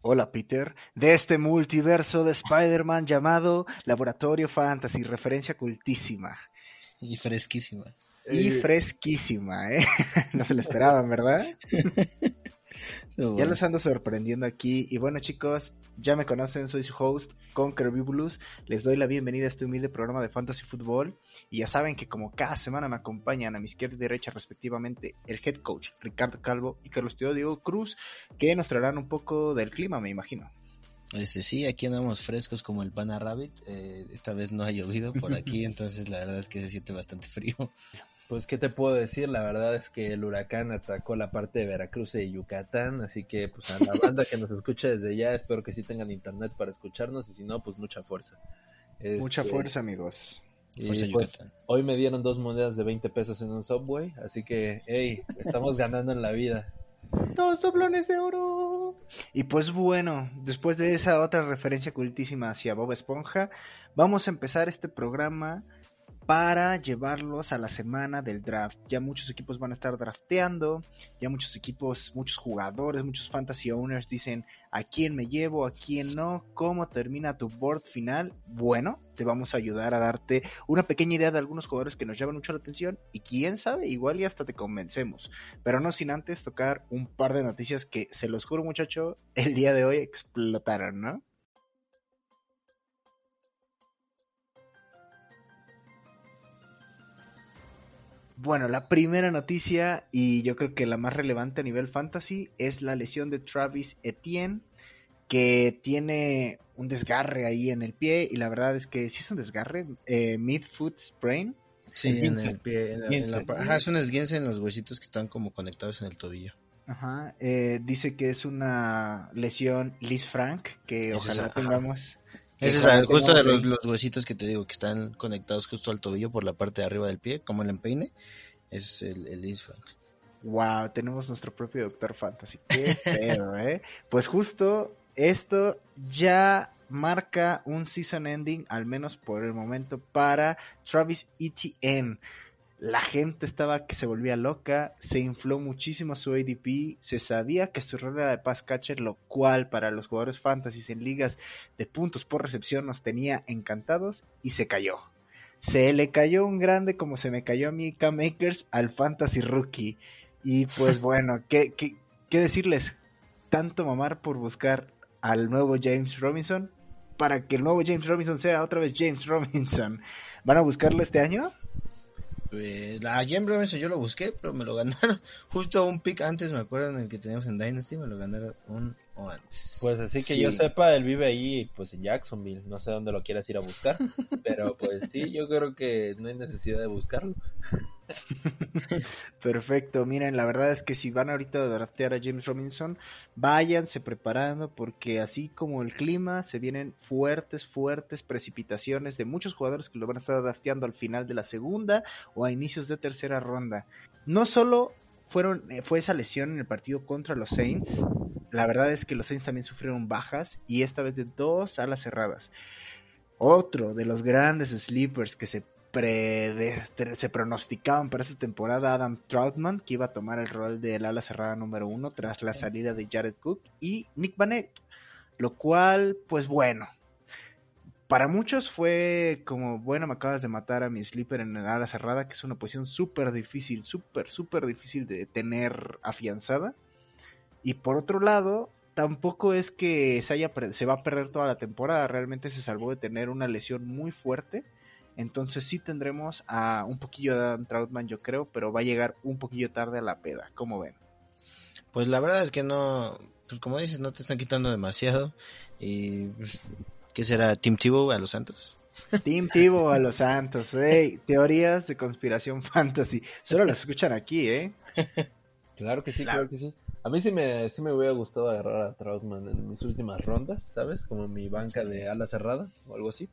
Hola Peter de este multiverso de Spider-Man llamado Laboratorio Fantasy, referencia cultísima Y fresquísima. y fresquísima, ¿eh? No se lo esperaban, ¿verdad? Ya los ando sorprendiendo aquí. Y bueno, chicos, ya me conocen, soy su host, Conquer. Les doy la bienvenida a este humilde programa de Fantasy Football. Y ya saben que como cada semana me acompañan a mi izquierda y derecha respectivamente el head coach Ricardo Calvo y Carlos Teodio Cruz, que nos traerán un poco del clima, me imagino. Este, sí, aquí andamos frescos como el Pana Rabbit. eh, esta vez no ha llovido por aquí, entonces la verdad es que se siente bastante frío. Pues, ¿qué te puedo decir? La verdad es que el huracán atacó la parte de Veracruz y Yucatán, así que, pues, a la banda que nos escucha desde allá, espero que sí tengan internet para escucharnos, y si no, pues, mucha fuerza. Mucha Este, fuerza, amigos. y, Fuerza pues, Yucatán. hoy me dieron dos monedas de 20 pesos en un Subway, así que, hey, estamos ganando en la vida. Dos doblones de oro. Y pues bueno, después de esa otra referencia cultísima hacia Bob Esponja, vamos a empezar este programa para llevarlos a la semana del draft. Ya muchos equipos van a estar drafteando, ya muchos equipos, muchos jugadores, muchos fantasy owners dicen a quién me llevo, a quién no, cómo termina tu board final. Bueno, te vamos a ayudar a darte una pequeña idea de algunos jugadores que nos llaman mucho la atención y quién sabe, igual y hasta te convencemos. Pero no sin antes tocar un par de noticias que, se los juro muchacho, el día de hoy explotaron, ¿no? Bueno, la primera noticia y yo creo que la más relevante a nivel fantasy es la lesión de Travis Etienne, que tiene un desgarre ahí en el pie y la verdad es que sí es un desgarre, eh, mid-foot sprain. Sí, en el pie. en la- en la- ajá, es un esguince en los huesitos que están como conectados en el tobillo. Ajá, eh, dice que es una lesión Liz Frank, que Es ojalá esa, ajá. tengamos. Ese es justo de los, los huesitos que te digo que están conectados justo al tobillo por la parte de arriba del pie, como el empeine. Es el, el Isfranc. Wow, tenemos nuestro propio Doctor Fantasy. Qué pedo, ¿eh? Pues justo esto ya marca un season ending, al menos por el momento, para Travis Etienne. La gente estaba que se volvía loca, se infló muchísimo su ADP, se sabía que su rol era de pass catcher, lo cual para los jugadores fantasy en ligas de puntos por recepción nos tenía encantados y se cayó. Se le cayó un grande como se me cayó a mí K-Makers al Fantasy Rookie. Y pues bueno, ¿qué, qué, qué decirles? Tanto mamar por buscar al nuevo James Robinson para que el nuevo James Robinson sea otra vez James Robinson. ¿Van a buscarlo este año? Pues, la Jim Robinson yo lo busqué, pero me lo ganaron. Justo un pick antes, me acuerdo, en el que teníamos en Dynasty, me lo ganaron un o antes. Pues así que Sí. yo sepa, él vive ahí, pues en Jacksonville. No sé dónde lo quieras ir a buscar, pero pues sí, yo creo que no hay necesidad de buscarlo. Perfecto, miren, la verdad es que si van ahorita a draftear a James Robinson, váyanse preparando porque así como el clima, se vienen fuertes, fuertes precipitaciones de muchos jugadores que lo van a estar drafteando al final de la segunda o a inicios de tercera ronda. No solo fueron, eh, fue esa lesión en el partido contra los Saints, la verdad es que los Saints también sufrieron bajas y esta vez de dos alas cerradas. Otro de los grandes sleepers que se se pronosticaban para esta temporada Adam Troutman, que iba a tomar el rol del ala cerrada número uno tras la salida de Jared Cook, y Nick Vanette, lo cual, pues bueno, para muchos fue como, bueno, me acabas de matar a mi sleeper en el ala cerrada, que es una posición súper difícil, súper, súper difícil de tener afianzada. Y por otro lado, tampoco es que se, haya, se va a perder toda la temporada, realmente se salvó de tener una lesión muy fuerte. Entonces sí tendremos a un poquillo de Adam Troutman, yo creo, pero va a llegar un poquillo tarde a la peda, como ven. Pues la verdad es que no, pues como dices, no te están quitando demasiado. Y, pues, ¿qué será? ¿Team Tebow a los Santos? Team Tivo a los Santos, hey, teorías de conspiración fantasy. Solo las escuchan aquí, ¿eh? Claro que sí, Claro. claro que sí. A mí sí me, sí me hubiera gustado agarrar a Troutman en mis últimas rondas, ¿sabes? Como en mi banca de ala cerrada o algo así.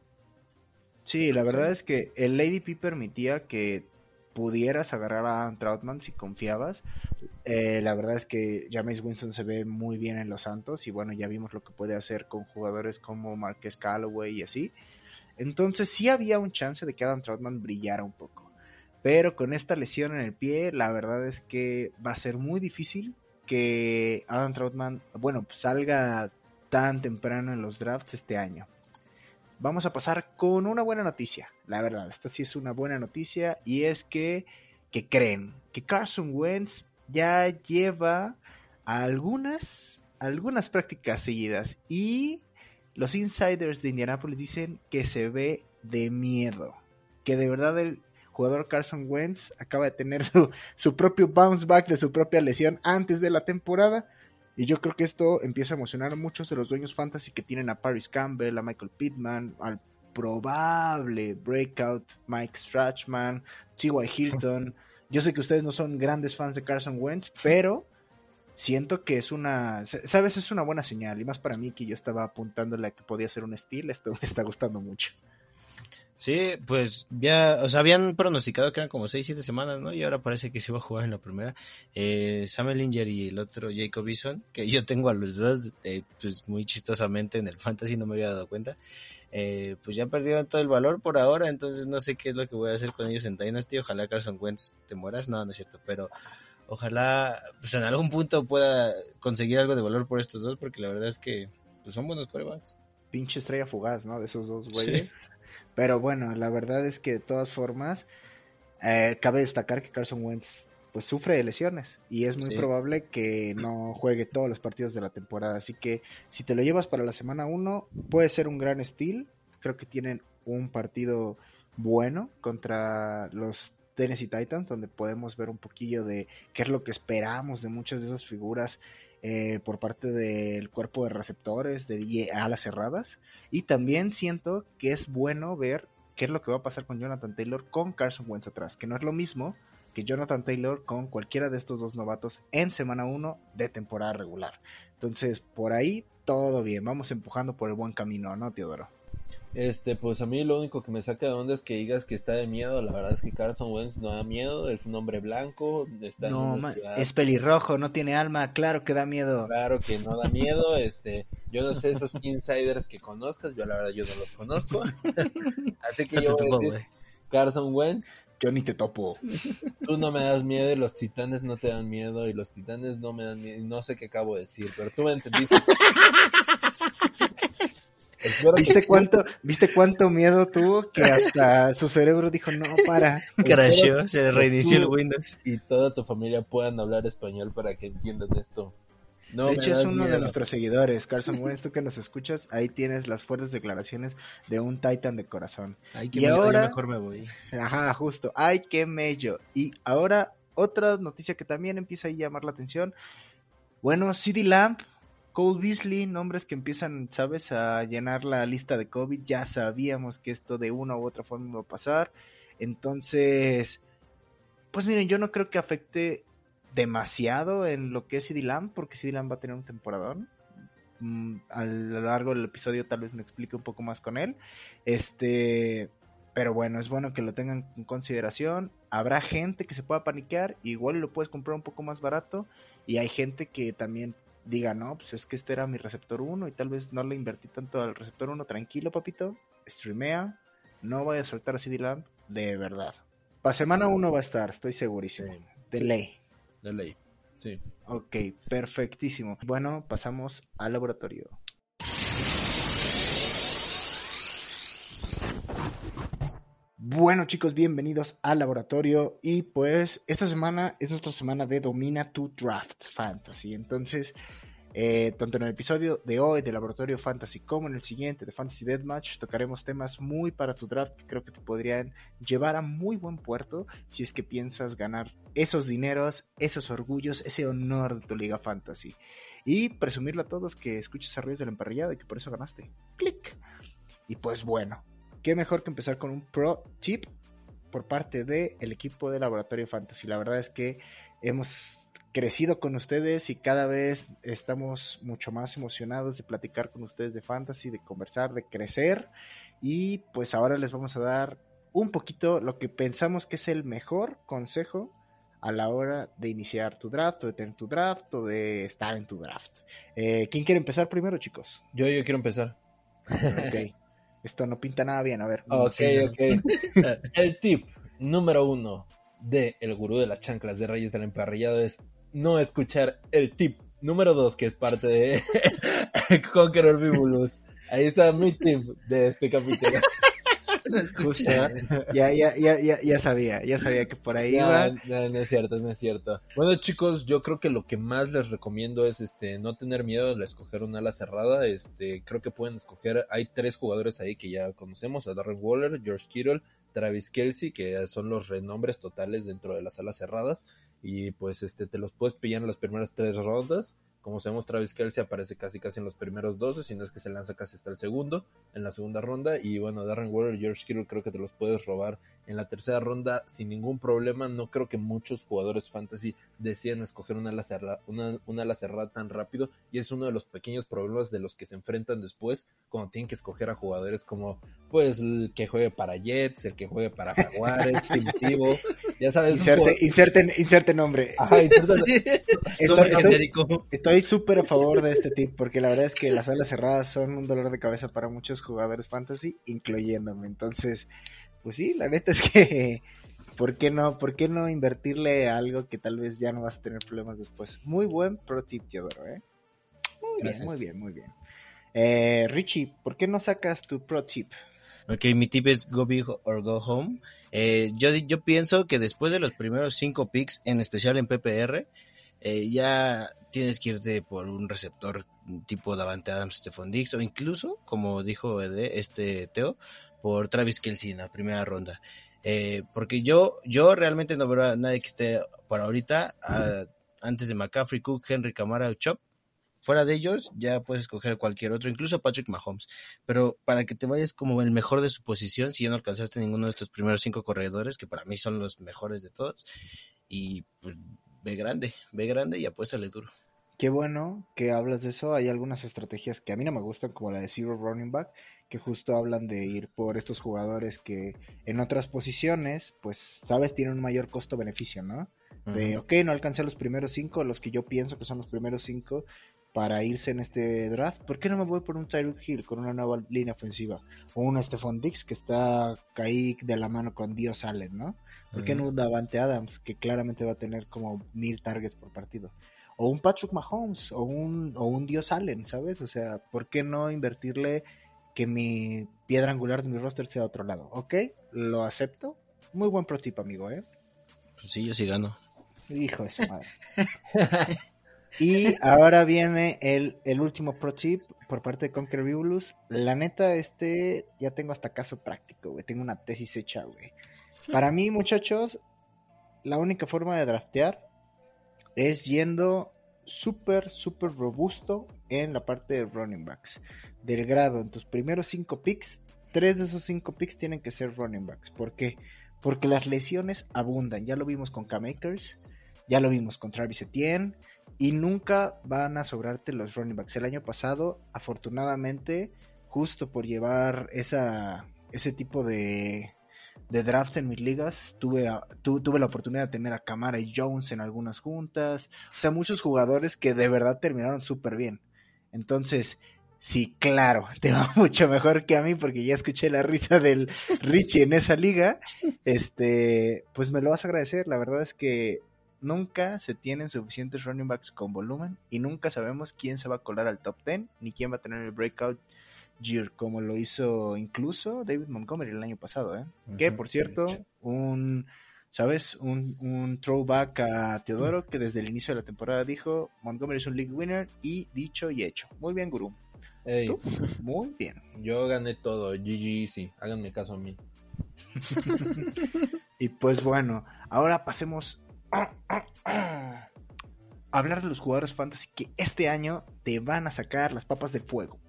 Sí, la verdad es que el ADP permitía que pudieras agarrar a Adam Troutman si confiabas. Eh, la verdad es que James Winston se ve muy bien en los Santos y bueno, ya vimos lo que puede hacer con jugadores como Marquez Callaway y así. Entonces sí había un chance de que Adam Troutman brillara un poco. Pero con esta lesión en el pie, la verdad es que va a ser muy difícil que Adam Troutman, bueno, salga tan temprano en los drafts este año. Vamos a pasar con una buena noticia. La verdad, esta sí es una buena noticia y es que, que creen que Carson Wentz ya lleva algunas, algunas prácticas seguidas y los insiders de Indianapolis dicen que se ve de miedo, que de verdad el jugador Carson Wentz acaba de tener su, su propio bounce back de su propia lesión antes de la temporada. Y yo creo que esto empieza a emocionar a muchos de los dueños fantasy que tienen a Paris Campbell, a Michael Pittman, al probable breakout Mike Strachman, T.Y. Hilton. Yo sé que ustedes no son grandes fans de Carson Wentz, pero siento que es una, sabes, es una buena señal. Y más para mí que yo estaba apuntándole a que podía ser un estilo, esto me está gustando mucho. Sí, pues ya, o sea, habían pronosticado que eran como 6, 7 semanas, ¿no? Y ahora parece que se va a jugar en la primera. Eh, Sam Ellinger y el otro Jacob Eason, que yo tengo a los dos, eh, pues muy chistosamente en el fantasy, no me había dado cuenta. Eh, pues ya perdieron todo el valor por ahora, entonces no sé qué es lo que voy a hacer con ellos en Dynasty. Ojalá Carson Wentz te mueras, no, no es cierto, pero ojalá pues en algún punto pueda conseguir algo de valor por estos dos, porque la verdad es que pues son buenos corebacks. Pinche estrella fugaz, ¿no? De esos dos güeyes. Pero bueno, la verdad es que de todas formas, eh, cabe destacar que Carson Wentz pues sufre de lesiones y es muy Sí. probable que no juegue todos los partidos de la temporada. Así que si te lo llevas para la semana 1, puede ser un gran estilo. Creo que tienen un partido bueno contra los Tennessee Titans, donde podemos ver un poquillo de qué es lo que esperamos de muchas de esas figuras eh, por parte del cuerpo de receptores, de alas cerradas. Y también siento que es bueno ver qué es lo que va a pasar con Jonathan Taylor con Carson Wentz atrás, que no es lo mismo que Jonathan Taylor con cualquiera de estos dos novatos en semana 1 de temporada regular. Entonces, por ahí todo bien, vamos empujando por el buen camino, ¿no, Teodoro? Este, pues a mí lo único que me saca de onda es que digas que está de miedo. La verdad es que Carson Wentz no da miedo, es un hombre blanco, está en No, ciudad- es pelirrojo, no tiene alma, claro que da miedo. Claro que no da miedo, este, yo no sé esos insiders que conozcas, yo la verdad yo no los conozco. Así que yo voy a tocó, decir, güey. Carson Wentz, Yo ni te topo. tú no me das miedo y los titanes no te dan miedo y los titanes no me dan miedo, y no sé qué acabo de decir, pero tú me entendiste. ¿Viste cuánto, ¿Viste cuánto miedo tuvo que hasta su cerebro dijo, no, para? Crasheó, se reinició el Windows. y toda tu familia puedan hablar español para que entiendan esto. No de hecho, es uno de nuestros seguidores, Carson Wentz, tú que nos escuchas, ahí tienes las fuertes declaraciones de un Titan de corazón. Ay, que Y me- ahora- mejor me voy. Ajá, justo. Ay, qué mello. Y ahora, otra noticia que también empieza a llamar la atención. Bueno, CD Lamp, Cole Beasley, nombres que empiezan, ¿sabes?, a llenar la lista de COVID. Ya sabíamos que esto de una u otra forma iba a pasar. Entonces, pues miren, yo no creo que afecte demasiado en lo que es CD Lamb, porque CD Lamb va a tener un temporadón. Mm, a lo largo del episodio tal vez me explique un poco más con él. Este, pero bueno, es bueno que lo tengan en consideración. Habrá gente que se pueda paniquear, igual lo puedes comprar un poco más barato. Y hay gente que también diga, no, pues es que este era mi receptor 1 y tal vez no le invertí tanto al receptor 1. Tranquilo, papito, streamea, no vaya a soltar a CD de verdad. Para semana 1 va a estar, estoy segurísimo. Sí. De ley. De ley. Sí. Ok, perfectísimo. Bueno, pasamos al laboratorio. Bueno chicos, bienvenidos al laboratorio y pues esta semana es nuestra semana de Domina tu Draft Fantasy. Entonces, eh, tanto en el episodio de hoy de Laboratorio Fantasy como en el siguiente de Fantasy Deathmatch tocaremos temas muy para tu draft que creo que te podrían llevar a muy buen puerto si es que piensas ganar esos dineros, esos orgullos, ese honor de tu liga fantasy. Y presumirle a todos que escuches a Ríos del Emparrillado y que por eso ganaste. Clic. Y pues bueno, qué mejor que empezar con un pro tip por parte del equipo de Laboratorio Fantasy. La verdad es que hemos crecido con ustedes y cada vez estamos mucho más emocionados de platicar con ustedes de fantasy, de conversar, de crecer. Y pues ahora les vamos a dar un poquito lo que pensamos que es el mejor consejo a la hora de iniciar tu draft, o de tener tu draft, o de estar en tu draft. Eh, ¿Quién quiere empezar primero, chicos? Yo, yo quiero empezar. Ok. Esto no pinta nada bien, a ver. Ok, Sí. ok. El tip número uno de El Gurú de las Chanclas de Reyes del Emparrillado es no escuchar el tip número dos, que es parte de Conqueror Bibulus. Ahí está mi tip de este capítulo. Lo escuché. ya, ya, ya, ya, ya sabía, ya sabía que por ahí iba. No, no, no es cierto, no es cierto. Bueno, chicos, yo creo que lo que más les recomiendo es este no tener miedo de escoger una ala cerrada. Este, creo que pueden escoger, hay tres jugadores ahí que ya conocemos, a Darren Waller, George Kittle, Travis Kelsey, que son los renombres totales dentro de las alas cerradas. Y pues este te los puedes pillar en las primeras tres rondas. Como sabemos, Travis Kelsey aparece casi casi en los primeros 12, si no es que se lanza casi hasta el segundo, en la segunda ronda. Y bueno, Darren Waller y George Kittle creo que te los puedes robar en la tercera ronda sin ningún problema. No creo que muchos jugadores fantasy decidan escoger una ala cerrada, una, una ala cerrada tan rápido. Y es uno de los pequeños problemas de los que se enfrentan después cuando tienen que escoger a jugadores como pues el que juegue para Jets, el que juegue para Jaguares, Primitivo. Ya sabes, Inserte, jugador- inserte, inserte nombre. Ajá, Sí. Estoy-. Estoy súper a favor de este tip, porque la verdad es que las alas cerradas son un dolor de cabeza para muchos jugadores fantasy, incluyéndome. Entonces, pues sí, la neta es que, ¿por qué no, por qué no invertirle a algo que tal vez ya no vas a tener problemas después? Muy buen pro tip, Teodoro, ¿eh? Muy bien, muy bien, muy bien. Eh, Richie, ¿por qué no sacas tu pro tip? Ok, mi tip es go big or go home. Eh, yo, yo pienso que después de los primeros cinco picks, en especial en PPR, eh, ya tienes que irte por un receptor tipo Davante Adams, Stephon Diggs, o incluso, como dijo este Teo, por Travis Kelsey en la primera ronda. Eh, porque yo, yo realmente no veo a nadie que esté por ahorita, ah, antes de McCaffrey, Cook, Henry, Camara o Chop. Fuera de ellos, ya puedes escoger cualquier otro, incluso Patrick Mahomes pero para que te vayas como el mejor de su posición, si ya no alcanzaste ninguno de estos primeros cinco corredores, que para mí son los mejores de todos, y pues ve grande, ve grande y apuéstale duro. Qué bueno que hablas de eso. Hay algunas estrategias que a mí no me gustan, como la de Zero Running Back, que justo hablan de ir por estos jugadores que en otras posiciones, pues, sabes, tienen un mayor costo-beneficio, ¿no? De, Ujú. ok, no alcancé los primeros cinco, los que yo pienso que son los primeros cinco para irse en este draft. ¿Por qué no me voy por un Tyreek Hill con una nueva línea ofensiva? O un Stephon Dix que está ahí de la mano con Dios Allen, ¿no? ¿Por qué no un Davante Adams que claramente va a tener como mil targets por partido? O un Patrick Mahomes o un, o un Dios Allen, ¿sabes? O sea, ¿por qué no invertirle que mi piedra angular de mi roster sea a otro lado? ¿Ok? Lo acepto. Muy buen pro tip, amigo, ¿eh? Pues sí, yo sí gano. Hijo de su madre. y ahora viene el, el último pro tip por parte de Conquer Bibulus. La neta, este ya tengo hasta caso práctico, güey. Tengo una tesis hecha, güey. Para mí, muchachos, la única forma de draftear es yendo súper, súper robusto en la parte de running backs. Del grado, en tus primeros cinco picks, tres de esos cinco picks tienen que ser running backs. ¿Por qué? Porque las lesiones abundan. Ya lo vimos con K-Makers, ya lo vimos con Travis Etienne, y nunca van a sobrarte los running backs. El año pasado, afortunadamente, justo por llevar esa, ese tipo de, de draft en mis ligas, tuve, a- tu- tuve la oportunidad de tener a Camara y Jones en algunas juntas. O sea, muchos jugadores que de verdad terminaron súper bien. Entonces, sí, claro, te va mucho mejor que a mí porque ya escuché la risa del Richie en esa liga. Este, pues me lo vas a agradecer. La verdad es que nunca se tienen suficientes running backs con volumen y nunca sabemos quién se va a colar al top 10 ni quién va a tener el breakout year como lo hizo incluso David Montgomery el año pasado, ¿eh? Que por cierto, un ¿sabes? Un, un throwback a Teodoro que desde el inicio de la temporada dijo Montgomery es un league winner y dicho y hecho. Muy bien. Ey, ¿Tú? Muy bien. yo gané todo, GG Easy, háganme caso a mí. Y pues bueno, ahora pasemos a hablar de los jugadores fantasy que este año te van a sacar las papas del fuego.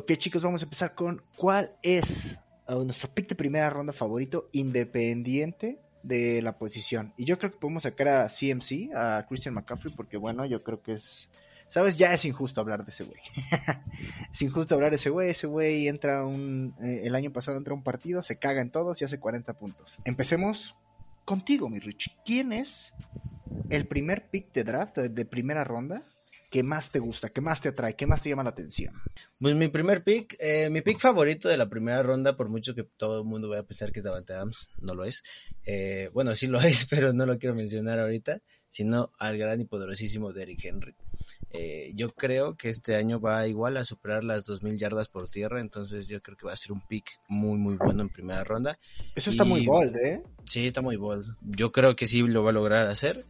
Ok chicos, vamos a empezar con cuál es a nuestro pick de primera ronda favorito, independiente de la posición. Y yo creo que podemos sacar a CMC, a Christian McCaffrey, porque bueno, yo creo que es... ¿Sabes? Ya es injusto hablar de ese güey. es injusto hablar de ese güey. Ese güey entra un... eh, el año pasado entra un partido, se caga en todos y hace 40 puntos. Empecemos contigo, mi Rich. ¿Quién es el primer pick de draft, de primera ronda, que más te gusta, que más te atrae, que más te llama la atención? Pues mi primer pick, eh, mi pick favorito de la primera ronda, por mucho que todo el mundo vaya a pensar que es Davante Adams, no lo es. Eh, bueno, sí lo es, pero no lo quiero mencionar ahorita, sino al gran y poderosísimo Derrick Henry. Eh, yo creo que este año va igual a superar las 2.000 yardas por tierra, entonces yo creo que va a ser un pick muy, muy bueno en primera ronda. Eso está Y- muy bold, ¿eh? Sí, está muy bold. Yo creo que sí lo va a lograr hacer.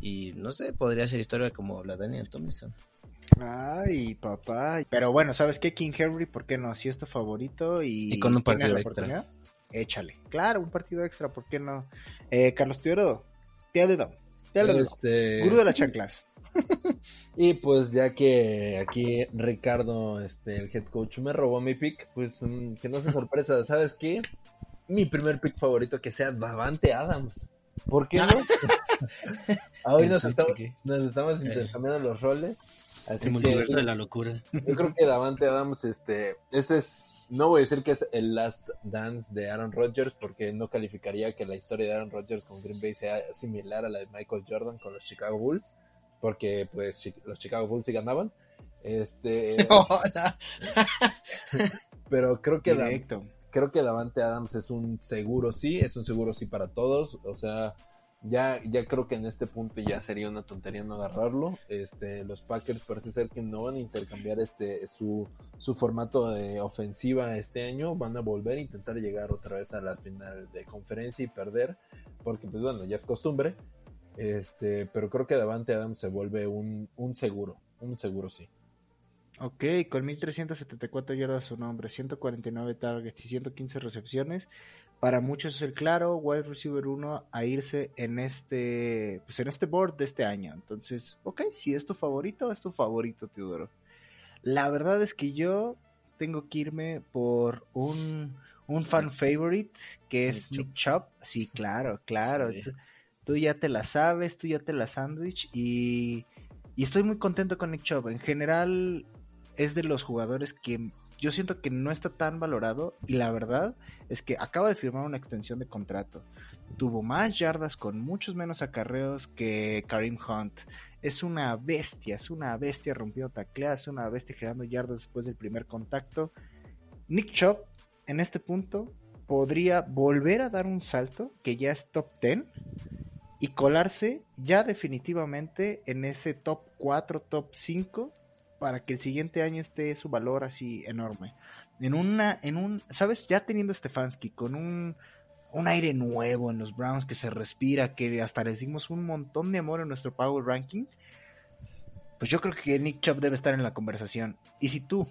Y no sé, podría ser historia como la Daniel Tomlinson. Ay, papá. Pero bueno, ¿sabes qué? King Henry, ¿por qué no? Si es tu favorito y... Y con un partido la extra. Échale. Claro, un partido extra, ¿por qué no? Eh, Carlos Teodoro, Teodoro, Teodoro, Este, gurú de las chanclas. Y pues ya que aquí Ricardo, este, el head coach, me robó mi pick, pues mm, que no sea sorpresa, ¿sabes qué? Mi primer pick favorito que sea Davante Adams. ¿Por qué no? Hoy nos estamos, nos estamos Eh. intercambiando los roles. Así El que multiverso de la locura. yo creo que Davante Adams, este, este es, no voy a decir que es el last dance de Aaron Rodgers porque no calificaría que la historia de Aaron Rodgers con Green Bay sea similar a la de Michael Jordan con los Chicago Bulls, porque pues los Chicago Bulls sí ganaban. Este, pero creo que Directo. Creo que Davante Adams es un seguro sí, es un seguro sí para todos, o sea, ya, ya creo que en este punto ya sería una tontería no agarrarlo. Este, los Packers parece ser que no van a intercambiar este su, su formato de ofensiva este año, van a volver a intentar llegar otra vez a la final de conferencia y perder, porque pues bueno, ya es costumbre. Este, pero creo que Davante Adams se vuelve un, un seguro, un seguro sí. Ok, con 1374 yardas a su nombre, 149 targets y 115 recepciones. Para muchos es el claro wide receiver 1 a irse en este pues en este board de este año. Entonces, ok, si es tu favorito, es tu favorito, Teodoro. La verdad es que yo tengo que irme por un, un fan favorite que es Nick Chubb. Sí, claro, claro. Sí. Tú, tú ya te la sabes, tú ya te la sandwich y, y estoy muy contento con Nick Chubb. En general es de los jugadores que yo siento que no está tan valorado y la verdad es que acaba de firmar una extensión de contrato. Tuvo más yardas con muchos menos acarreos que Karim Hunt. Es una bestia, es una bestia rompiendo tacleas, es una bestia generando yardas después del primer contacto. Nick Chubb en este punto podría volver a dar un salto que ya es top 10 y colarse ya definitivamente en ese top 4, top 5 para que el siguiente año esté su valor así enorme. En una, en un, ¿sabes? Ya teniendo Stefanski con un, un aire nuevo en los Browns que se respira, que hasta les dimos un montón de amor en nuestro Power Ranking, pues yo creo que Nick Chubb debe estar en la conversación. Y si tú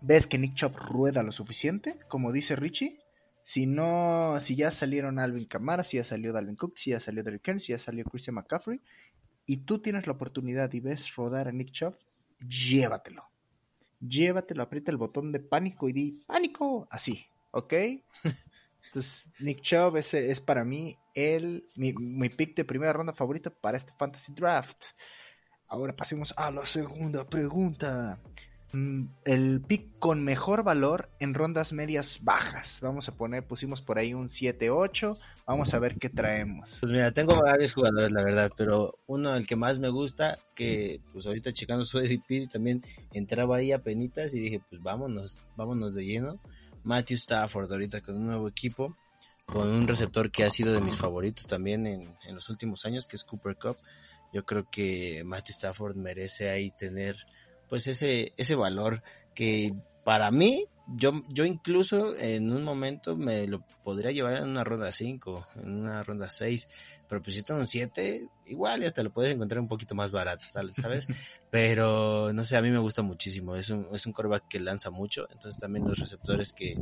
ves que Nick Chubb rueda lo suficiente, como dice Richie, si no, si ya salieron Alvin Kamara, si ya salió Dalvin Cook, si ya salió Derrick Henry, si ya salió Christian McCaffrey, y tú tienes la oportunidad y ves rodar a Nick Chubb, llévatelo. Llévatelo, aprieta el botón de pánico y di pánico, así, ¿ok? Entonces, Nick Chubb ese es para mí el, mi, mi pick de primera ronda favorito para este Fantasy Draft. Ahora pasemos a la segunda pregunta. Mm, El pick con mejor valor en rondas medias bajas. Vamos a poner, pusimos por ahí un 7-8. Vamos a ver qué traemos. Pues mira, tengo varios jugadores, la verdad, pero uno el que más me gusta, que pues ahorita checando su ADP también entraba ahí a penitas y dije, pues vámonos, vámonos de lleno. Matthew Stafford ahorita con un nuevo equipo, con un receptor que ha sido de mis favoritos también en, en los últimos años, que es Cooper Cup. Yo creo que Matthew Stafford merece ahí tener pues ese, ese valor que para mí, yo, yo incluso en un momento me lo podría llevar en una ronda 5, en una ronda 6, pero pues si está en un 7, igual y hasta lo puedes encontrar un poquito más barato, ¿sabes? pero no sé, a mí me gusta muchísimo, es un, es un coreback que lanza mucho, entonces también los receptores que,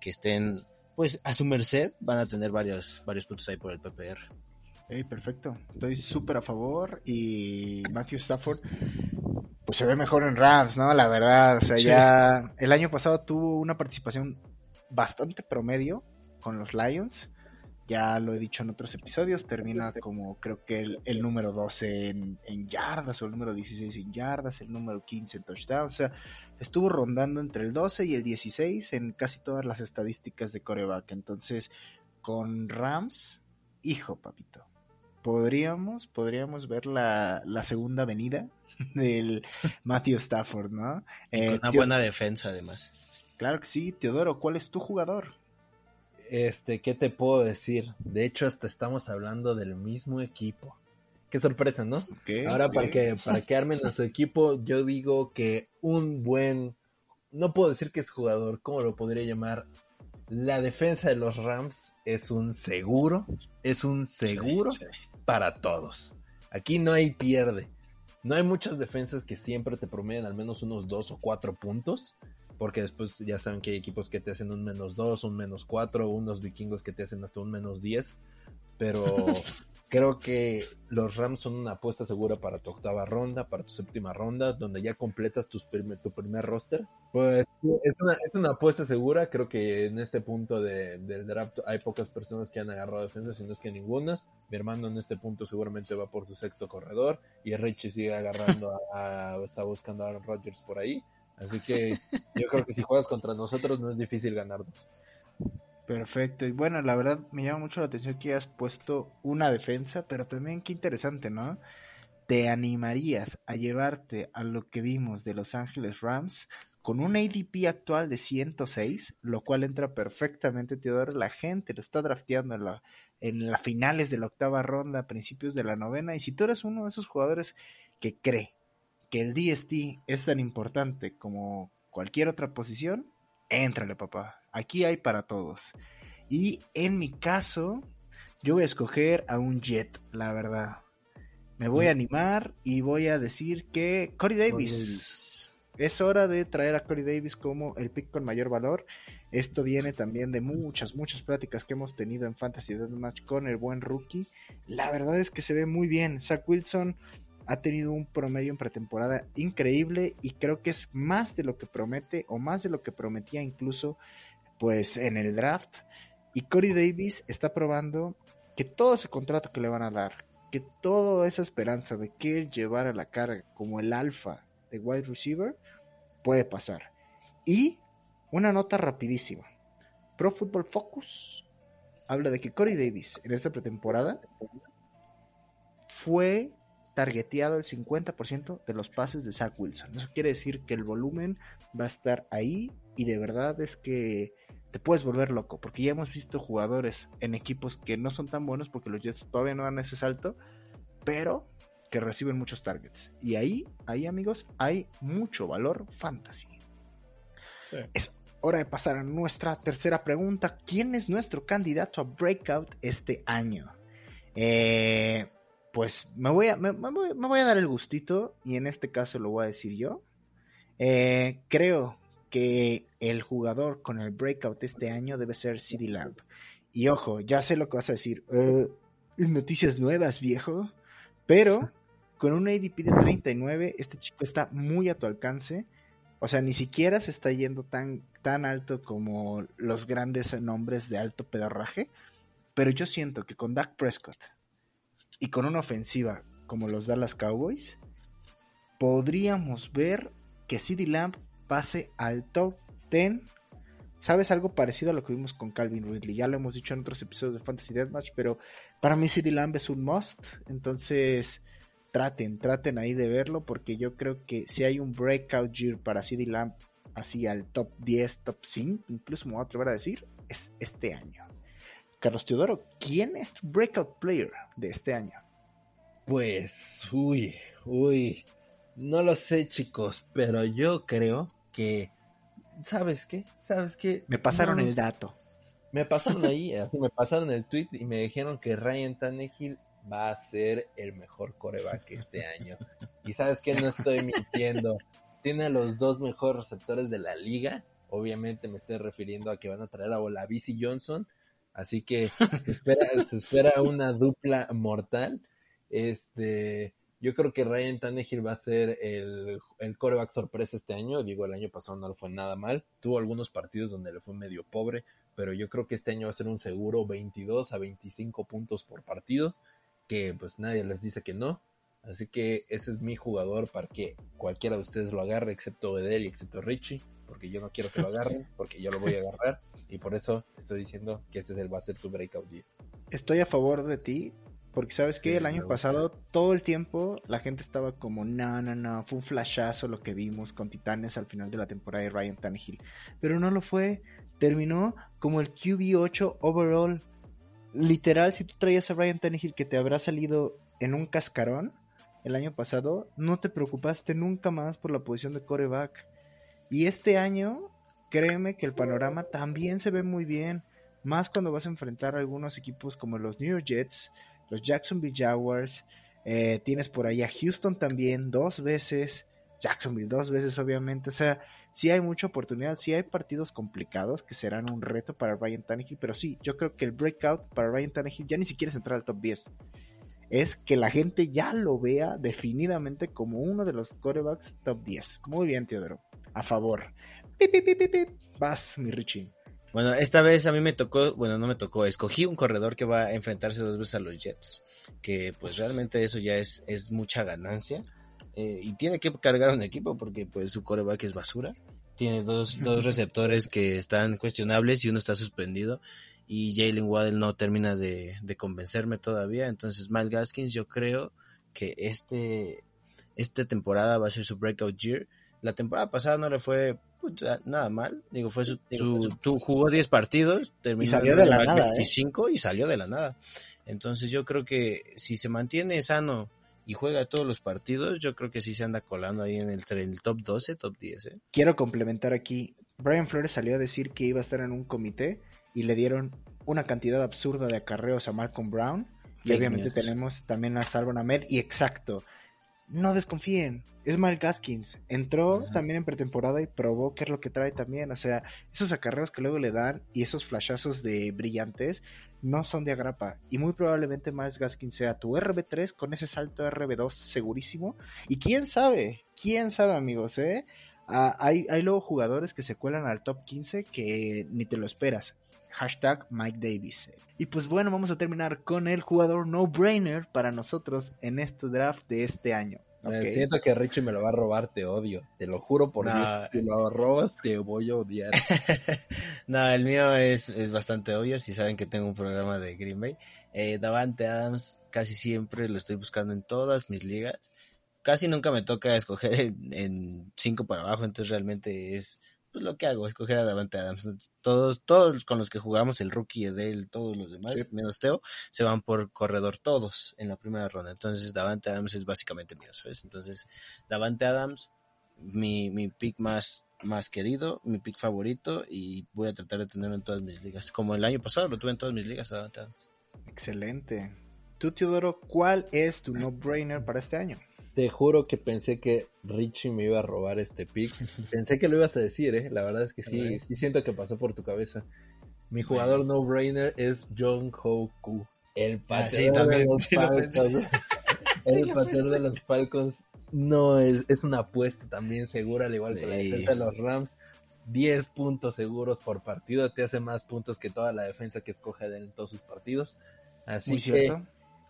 que estén pues a su merced van a tener varios, varios puntos ahí por el PPR. Hey, perfecto. Estoy súper a favor. Y Matthew Stafford, pues se ve mejor en Rams, ¿no? La verdad. O sea, Sí. ya el año pasado tuvo una participación bastante promedio con los Lions. Ya lo he dicho en otros episodios, termina como creo que el, el número 12 en, en yardas o el número 16 en yardas, el número 15 en touchdowns. O sea, estuvo rondando entre el 12 y el 16 en casi todas las estadísticas de coreback. Entonces, con Rams, hijo, papito, podríamos, podríamos ver la, la segunda venida del Matthew Stafford, ¿no? Y Eh, con una buena defensa, además. Claro que sí, Teodoro, ¿cuál es tu jugador? Este, ¿qué te puedo decir? De hecho, hasta estamos hablando del mismo equipo. Qué sorpresa, ¿no? Ahora, para que, para que armen a su equipo, yo digo que un buen, no puedo decir que es jugador, ¿cómo lo podría llamar? La defensa de los Rams es un seguro, es un seguro Sí, sí. para todos. Aquí no hay pierde. No hay muchas defensas que siempre te promedian al menos unos dos o cuatro puntos. Porque después ya saben que hay equipos que te hacen un menos dos, un menos cuatro, unos vikingos que te hacen hasta un menos diez. Pero creo que los Rams son una apuesta segura para tu octava ronda, para tu séptima ronda, donde ya completas tus primer- tu primer roster. Pues es una, es una apuesta segura. Creo que en este punto de- del draft hay pocas personas que han agarrado defensas, si no es que ninguna. Mi hermano en este punto seguramente va por su sexto corredor y Richie sigue agarrando a- está buscando a Aaron Rodgers por ahí. Así que yo creo que si juegas contra nosotros no es difícil ganarnos. Perfecto. Y bueno, la verdad me llama mucho la atención que hayas puesto una defensa, pero también qué interesante, ¿no? ¿Te animarías a llevarte a lo que vimos de Los Ángeles Rams con un ADP actual de 106, lo cual entra perfectamente, Teodoro? La gente lo está drafteando en la, en las finales de la octava ronda, principios de la novena, y si tú eres uno de esos jugadores que cree que el DST es tan importante como cualquier otra posición, éntrale, papá. Aquí hay para todos. Y en mi caso, yo voy a escoger a un Jet, la verdad. Me voy a animar y voy a decir que Corey Davis. Es hora de traer a Corey Davis como el pick con mayor valor. Esto viene también de muchas, muchas pláticas que hemos tenido en Fantasy Deathmatch con el buen rookie. La verdad es que se ve muy bien. Zach Wilson ha tenido un promedio en pretemporada increíble y creo que es más de lo que promete o más de lo que prometía incluso pues en el draft. Y Corey Davis está probando que todo ese contrato que le van a dar, que toda esa esperanza de que él llevara la carga como el alfa de wide receiver puede pasar. Y una nota rapidísima. Pro Football Focus habla de que Corey Davis en esta pretemporada fue targeteado el 50% de los pases de Zach Wilson. Eso quiere decir que el volumen va a estar ahí y de verdad es que te puedes volver loco porque ya hemos visto jugadores en equipos que no son tan buenos porque los Jets todavía no dan ese salto, pero que reciben muchos targets. Y ahí, ahí amigos, hay mucho valor fantasy. Sí. Es hora de pasar a nuestra tercera pregunta. ¿Quién es nuestro candidato a breakout este año? Eh, pues me voy, a, me, me voy, me voy a dar el gustito y en este caso lo voy a decir yo. Eh, creo que el jugador con el breakout este año debe ser CD Lamb. Y ojo, ya sé lo que vas a decir. Eh, noticias nuevas, viejo. Pero con un ADP de 39, este chico está muy a tu alcance. O sea, ni siquiera se está yendo tan, tan alto como los grandes nombres de alto pedorraje. Pero yo siento que con Dak Prescott y con una ofensiva como los Dallas Cowboys, podríamos ver que CD Lamb pase al top 10. ¿Sabes? Algo parecido a lo que vimos con Calvin Ridley. Ya lo hemos dicho en otros episodios de Fantasy Deathmatch, pero para mí CD Lamb es un must. Entonces, traten, traten ahí de verlo, porque yo creo que si hay un breakout year para CD Lamb, así al top 10, top 5, incluso me voy a atrever a decir, es este año. Carlos Teodoro, ¿quién es tu breakout player de este año? Pues, uy, uy, no lo sé chicos, pero yo creo que, ¿sabes qué? ¿Sabes qué? Me pasaron No el dato. Me pasaron ahí, así me pasaron el tweet y me dijeron que Ryan Tannehill va a ser el mejor coreback este año. Y sabes que no estoy mintiendo. Tiene a los dos mejores receptores de la liga. Obviamente me estoy refiriendo a que van a traer a Olavis y Johnson. Así que se espera, una dupla mortal. Este, Yo creo que Ryan Tannehill va a ser el, el coreback sorpresa este año. Digo, el año pasado no le fue nada mal. Tuvo algunos partidos donde le fue medio pobre, pero yo creo que este año va a ser un seguro 22 a 25 puntos por partido, que pues nadie les dice que no. Así que ese es mi jugador para que cualquiera de ustedes lo agarre, excepto Edel y excepto Richie, porque yo no quiero que lo agarren, porque yo lo voy a agarrar. Y por eso estoy diciendo que este va a ser su breakout year. Estoy a favor de ti, porque sabes que el año pasado todo el tiempo la gente estaba como, no, no, no, fue un flashazo lo que vimos con Titanes al final de la temporada de Ryan Tannehill. Pero no lo fue, terminó como el QB8 overall. Literal, si tú traías a Ryan Tannehill que te habrá salido en un cascarón el año pasado, no te preocupaste nunca más por la posición de coreback. Y este año, créeme que el panorama también se ve muy bien. Más cuando vas a enfrentar a algunos equipos como los New York Jets, los Jacksonville Jaguars. eh, tienes por ahí a Houston también dos veces. Jacksonville dos veces, obviamente. O sea, sí hay mucha oportunidad. Sí hay partidos complicados que serán un reto para Ryan Tannehill. Pero sí, yo creo que el breakout para Ryan Tannehill ya ni siquiera es entrar al top 10. Es que la gente ya lo vea definidamente como uno de los quarterbacks top 10. Muy bien, Teodoro. A favor. Pip, pip, pip. Vas, mi Richie. Bueno, esta vez a mí me tocó, bueno, no me tocó, escogí un corredor que va a enfrentarse dos veces a los Jets, que pues realmente eso ya es, es mucha ganancia, eh, y tiene que cargar un equipo porque pues su coreback es basura, tiene dos, dos receptores que están cuestionables y uno está suspendido, y Jalen Waddell no termina de, de convencerme todavía, entonces Miles Gaskins yo creo que este, esta temporada va a ser su breakout year, la temporada pasada no le fue puta, nada mal. Digo, fue su, su- tu- jugó 10 partidos, terminó salió en de la nada, ¿eh? 25 y salió de la nada. Entonces yo creo que si se mantiene sano y juega todos los partidos, yo creo que sí se anda colando ahí en el, en el top 12, top 10. ¿eh? quiero complementar aquí. Brian Flores salió a decir que iba a estar en un comité y le dieron una cantidad absurda de acarreos a Malcolm Brown. Y obviamente tenemos también a Salvon Ahmed. Y exacto, no desconfíen. Es Mal Gaskins. Entró Ajá. también en pretemporada y probó qué es lo que trae también. O sea, esos acarreos que luego le dan y esos flashazos de brillantes no son de agrapa. Y muy probablemente Miles Gaskins sea tu RB3 con ese salto RB2 segurísimo. Y quién sabe, quién sabe, amigos, ¿eh? Ah, hay, hay luego jugadores que se cuelan al top 15 que ni te lo esperas. Hashtag Mike Davis. Y pues bueno, vamos a terminar con el jugador no-brainer para nosotros en este draft de este año. Siento que Richie me lo va a robar, te odio. Te lo juro por No. Dios. Si lo robas, te voy a odiar. no, el mío es, es bastante obvio, si saben que tengo un programa de Green Bay. Eh, Davante Adams casi siempre lo estoy buscando en todas mis ligas. Casi nunca me toca escoger en, en cinco para abajo, entonces realmente es pues lo que hago, escoger a Davante Adams. Todos, todos con los que jugamos, el rookie de él, todos los demás, menos Teo, se van por corredor todos en la primera ronda. Entonces Davante Adams es básicamente mío, ¿sabes? Entonces Davante Adams, mi, mi pick más, más querido, mi pick favorito y voy a tratar de tenerlo en todas mis ligas. Como el año pasado lo tuve en todas mis ligas, Davante Adams. Excelente. Tú, Teodoro, ¿cuál es tu no-brainer para este año? Te juro que pensé que Richie me iba a robar este pick. Pensé que lo ibas a decir, ¿eh? La verdad es que sí, sí siento que pasó por tu cabeza. Mi jugador no-brainer es John Hoku. El Ah, sí, pateador también, de los sí. Falcons. Sí el lo pateador de los Falcons no es, es una apuesta también segura, al igual que la Sí. defensa de los Rams. 10 puntos seguros por partido, te hace más puntos que toda la defensa que escoge de él en todos sus partidos. Así Muy que cierto.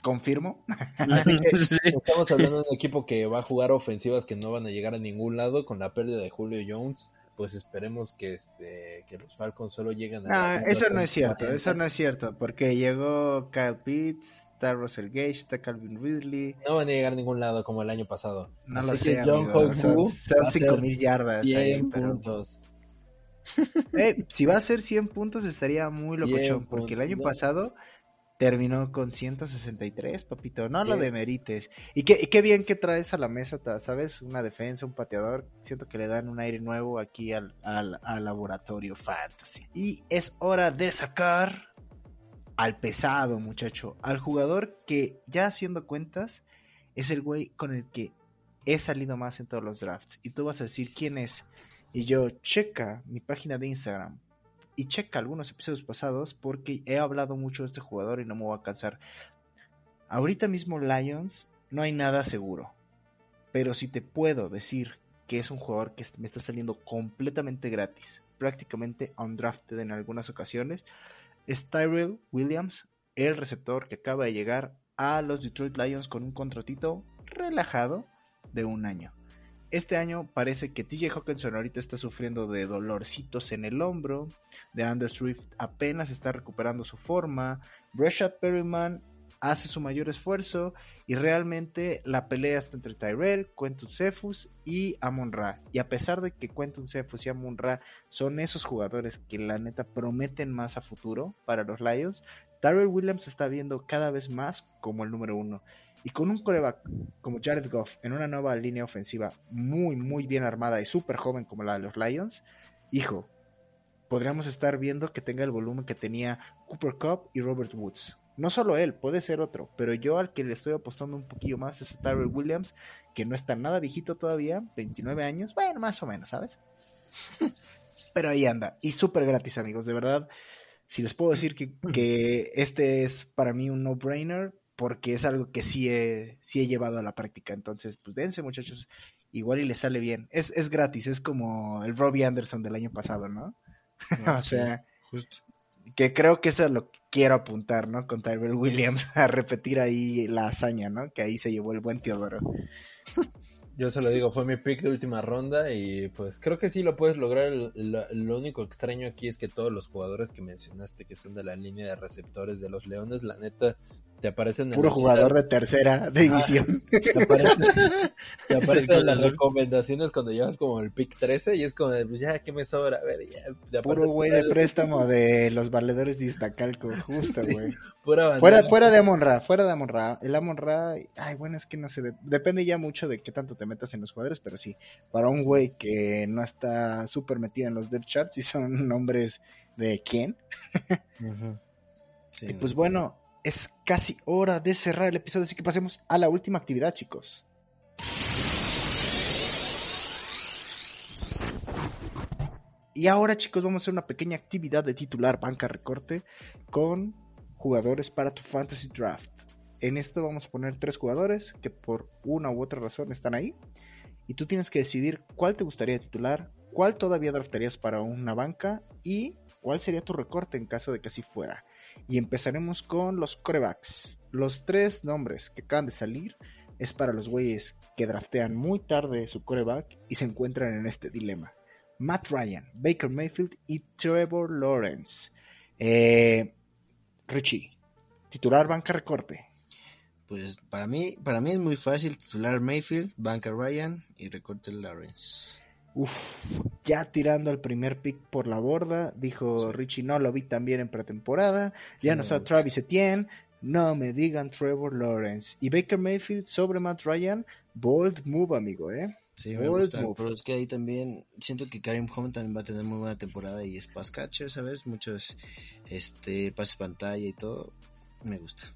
Confirmo. Así que Sí. estamos hablando de un equipo que va a jugar ofensivas que no van a llegar a ningún lado con la pérdida de Julio Jones. Pues esperemos que este que los Falcons solo lleguen a. Ah, eso no es cierto, eso no es cierto, porque llegó Kyle Pitts, está Russell Gage, está Calvin Ridley. No van a llegar a ningún lado como el año pasado. No Así lo que sé, John son, va son a 5 ser mil yardas. ahí, 100 pero- puntos. Eh, si va a ser 100 puntos estaría muy 100 locochón, porque el año ¿no? pasado terminó con 163, papito, no lo demerites. Y qué, y qué bien que traes a la mesa, ¿sabes? Una defensa, un pateador, siento que le dan un aire nuevo aquí al, al, al laboratorio fantasy. Y es hora de sacar al pesado, muchacho, al jugador que ya haciendo cuentas es el güey con el que he salido más en todos los drafts. Y tú vas a decir quién es. Y yo, checa mi página de Instagram y checa algunos episodios pasados porque he hablado mucho de este jugador y no me voy a cansar. Ahorita mismo Lions no hay nada seguro. Pero si te puedo decir que es un jugador que me está saliendo completamente gratis, prácticamente undrafted en algunas ocasiones, es Tyrell Williams, el receptor que acaba de llegar a los Detroit Lions con un contratito relajado de un año. Este año parece que TJ Hawkinson ahorita está sufriendo de dolorcitos en el hombro, de Andrew Swift apenas está recuperando su forma, Breshad Perryman hace su mayor esfuerzo y realmente la pelea está entre Tyrell, Quentin Cephus y Amon Ra. Y a pesar de que Quentin Cephus y Amon Ra son esos jugadores que la neta prometen más a futuro para los Lions, Tyrell Williams se está viendo cada vez más como el número uno. Y con un coreback como Jared Goff en una nueva línea ofensiva muy, muy bien armada y súper joven como la de los Lions, hijo, podríamos estar viendo que tenga el volumen que tenía Cooper Cup y Robert Woods. No solo él, puede ser otro, pero yo al que le estoy apostando un poquillo más es a Tyrell Williams, que no está nada viejito todavía, 29 años, bueno, más o menos, ¿sabes? pero ahí anda, y súper gratis amigos, de verdad. Si les puedo decir que, que este es para mí un no-brainer, porque es algo que sí he, sí he llevado a la práctica. Entonces, pues dense muchachos, igual y les sale bien. Es, es gratis, es como el Robbie Anderson del año pasado, ¿no? o sea, Justo. que creo que eso es lo que quiero apuntar, ¿no? Con Tyrell Williams, a repetir ahí la hazaña, ¿no? Que ahí se llevó el buen Teodoro. Yo se lo digo, fue mi pick de última ronda y pues creo que sí lo puedes lograr. Lo, lo único extraño aquí es que todos los jugadores que mencionaste que son de la línea de receptores de los Leones, la neta, te aparecen en Puro la jugador lista- de tercera división. te aparecen, te aparecen las azul. recomendacionciones cuando llevas como el pick 13 y es como de, pues ya, ¿qué me sobra? A ver, ya. Puro güey de préstamo de los valedores de Iztacalco, justo, Sí. Pura. Fuera, fuera de Amon Ra, fuera de Amon Ra. El Amon Ra, ay, bueno, es que no sé, de- depende ya mucho de qué tanto te metas en los jugadores, pero sí, para un güey que no está súper metido en los depth charts, y son nombres de quién. Sí, Y pues bueno, es casi hora de cerrar el episodio, así que pasemos a la última actividad, chicos. Y ahora, chicos, vamos a hacer una pequeña actividad de titular banca recorte con jugadores para tu fantasy draft. En esto vamos a poner tres jugadores que por una u otra razón están ahí. Y tú tienes que decidir cuál te gustaría titular, cuál todavía draftarías para una banca y cuál sería tu recorte en caso de que así fuera. Y empezaremos con los corebacks. Los tres nombres que acaban de salir es para los güeyes que draftean muy tarde su coreback y se encuentran en este dilema. Matt Ryan, Baker Mayfield y Trevor Lawrence. Eh, Richie, titular banca recorte. Pues para mí, para mí es muy fácil titular Mayfield, banca Ryan y recorte Lawrence. Uf, ya tirando el primer pick por la borda, dijo Sí. Richie, no lo vi tan bien en pretemporada, ya Sí, no está. Travis Etienne, no me digan Trevor Lawrence. Y Baker Mayfield sobre Matt Ryan, bold move, amigo, ¿eh? Sí, me gusta, pero es que ahí también siento que Karim Hunt también va a tener muy buena temporada y es pass catcher, ¿sabes? Muchos este pases pantalla y todo. Me gusta.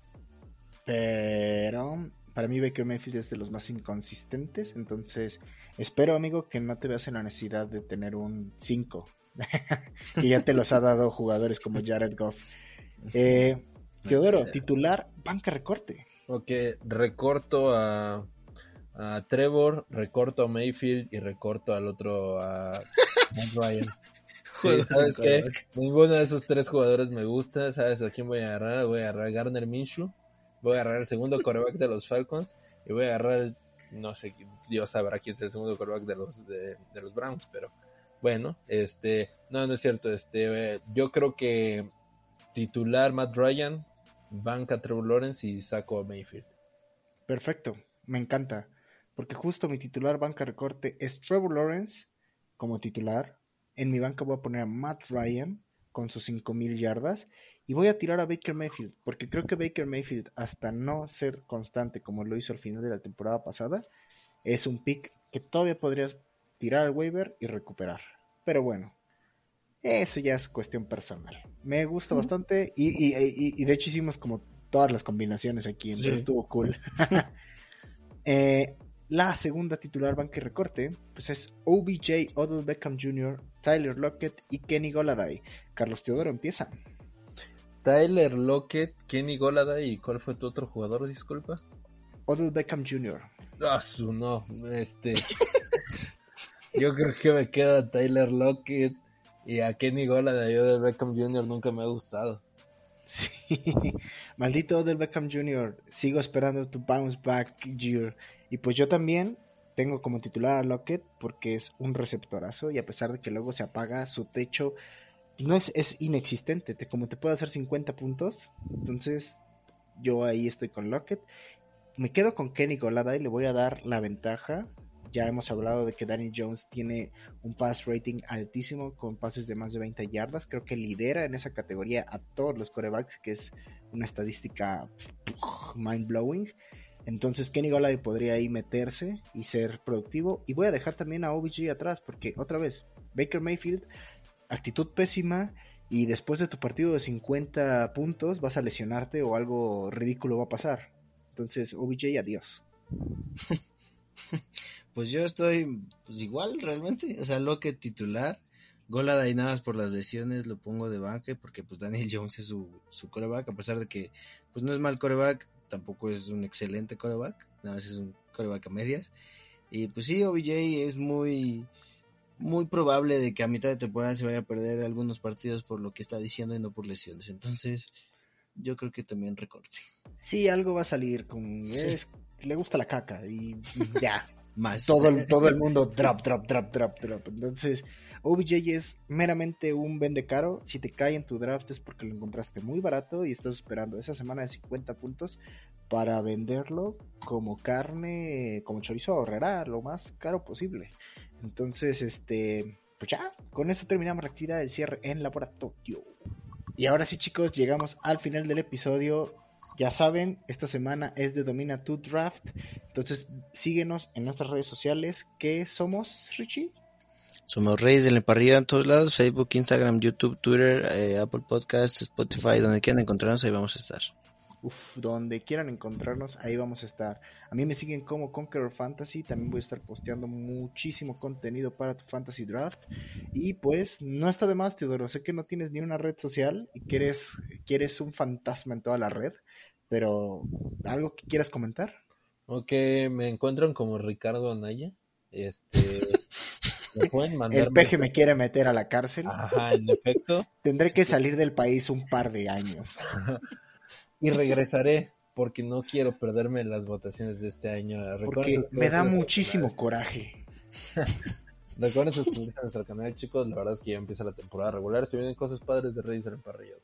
Pero para mí Baker Mayfield es de los más inconsistentes, entonces espero, amigo, que no te veas en la necesidad de tener un 5. que ya te los ha dado jugadores como Jared Goff. Eh, Teodoro, titular, banca recorte. Ok, recorto a, a Trevor, recorto a Mayfield y recorto al otro a Matt Ryan. Ninguno de esos tres jugadores me gusta. ¿Sabes a quién voy a agarrar? Voy a agarrar a Garner Minshew. Voy a agarrar el segundo coreback de los Falcons. Y voy a agarrar, el- no sé, Dios sabrá quién es el segundo coreback de los, de, de los Browns. Pero bueno, este, no, no es cierto. Este, yo creo que titular Matt Ryan, banca Trevor Lawrence y saco a Mayfield. Perfecto, me encanta. Porque justo mi titular banca recorte es Trevor Lawrence como titular. En mi banca voy a poner a Matt Ryan con sus 5000 yardas. Y voy a tirar a Baker Mayfield. Porque creo que Baker Mayfield, hasta no ser constante como lo hizo al final de la temporada pasada, es un pick que todavía podrías tirar al waiver y recuperar. Pero bueno, eso ya es cuestión personal. Me gusta bastante. Y, y- y- y de hecho hicimos como todas las combinaciones aquí. Entonces Sí. estuvo cool. Eh, la segunda titular banca y recorte, pues es OBJ, Odell Beckham Jr., Tyler Lockett y Kenny Goladay. Carlos Teodoro empieza. Tyler Lockett, Kenny Golada y ¿cuál fue tu otro jugador? Disculpa. Odell Beckham Jr. Ah, su no, este. Yo creo que me queda Tyler Lockett y a Kenny Gola de Odell Beckham Jr. nunca me ha gustado. Sí. Maldito Odell Beckham Jr. Sigo esperando tu bounce back year. Y pues yo también tengo como titular a Lockett porque es un receptorazo y a pesar de que luego se apaga su techo no es, es inexistente, te, como te puede hacer 50 puntos, entonces yo ahí estoy con Lockett. Me quedo con Kenny Golada y le voy a dar la ventaja. Ya hemos hablado de que Danny Jones tiene un pass rating altísimo con pases de más de 20 yardas. Creo que lidera en esa categoría a todos los corebacks, que es una estadística mind blowing. Entonces Kenny Golladay podría ahí meterse y ser productivo. Y voy a dejar también a OBG atrás, porque otra vez, Baker Mayfield, actitud pésima. Y después de tu partido de 50 puntos vas a lesionarte o algo ridículo va a pasar. Entonces, OBJ, adiós. Pues yo estoy pues igual realmente, o sea, lo que titular, Golada y nada más por las lesiones lo pongo de banque porque pues Daniel Jones es su, su coreback, a pesar de que pues no es mal coreback, tampoco es un excelente coreback, nada más es un coreback a medias. Y pues sí, OBJ es muy muy probable de que a mitad de temporada se vaya a perder algunos partidos por lo que está diciendo y no por lesiones. Entonces, yo creo que también recorte. Sí, algo va a salir con... Sí. es- le gusta la caca y ya. Más. todo el, todo el mundo drop, drop, drop, drop, drop. Entonces, OBJ es meramente un vende caro. Si te cae en tu draft es porque lo encontraste muy barato y estás esperando esa semana de 50 puntos para venderlo como carne, como chorizo ahorrará lo más caro posible. Entonces, este, pues ya, con eso terminamos la actividad del cierre en laboratorio. Y ahora sí, chicos, llegamos al final del episodio. Ya saben, esta semana es de Domina tu Draft. Entonces, síguenos en nuestras redes sociales. ¿Qué somos, Richie? Somos Reyes del Emparrilla en todos lados, Facebook, Instagram, YouTube, Twitter, eh, Apple Podcasts, Spotify, donde quieran encontrarnos, ahí vamos a estar. Uf, donde quieran encontrarnos, ahí vamos a estar. A mí me siguen como Conqueror Fantasy. También voy a estar posteando muchísimo contenido para tu Fantasy Draft. Y pues, no está de más, Teodoro. Sé que no tienes ni una red social y que eres, que eres un fantasma en toda la red. Pero, ¿algo que quieras comentar? Ok, me encuentran como Ricardo Anaya. Este. Me pueden mandar. El peje me quiere meter a la cárcel. Ajá, en efecto. Tendré que salir del país un par de años. Y regresaré porque no quiero perderme las votaciones de este año. Porque me da muchísimo coraje. Recuerden suscribirse a nuestro canal, chicos. La verdad es que ya empieza la temporada regular. Se vienen cosas padres de Reyes del Emparrillado.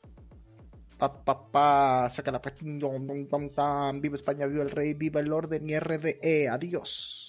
Pa, pa, pa, saca la Viva España, viva el rey, viva el orden y RDE. Adiós.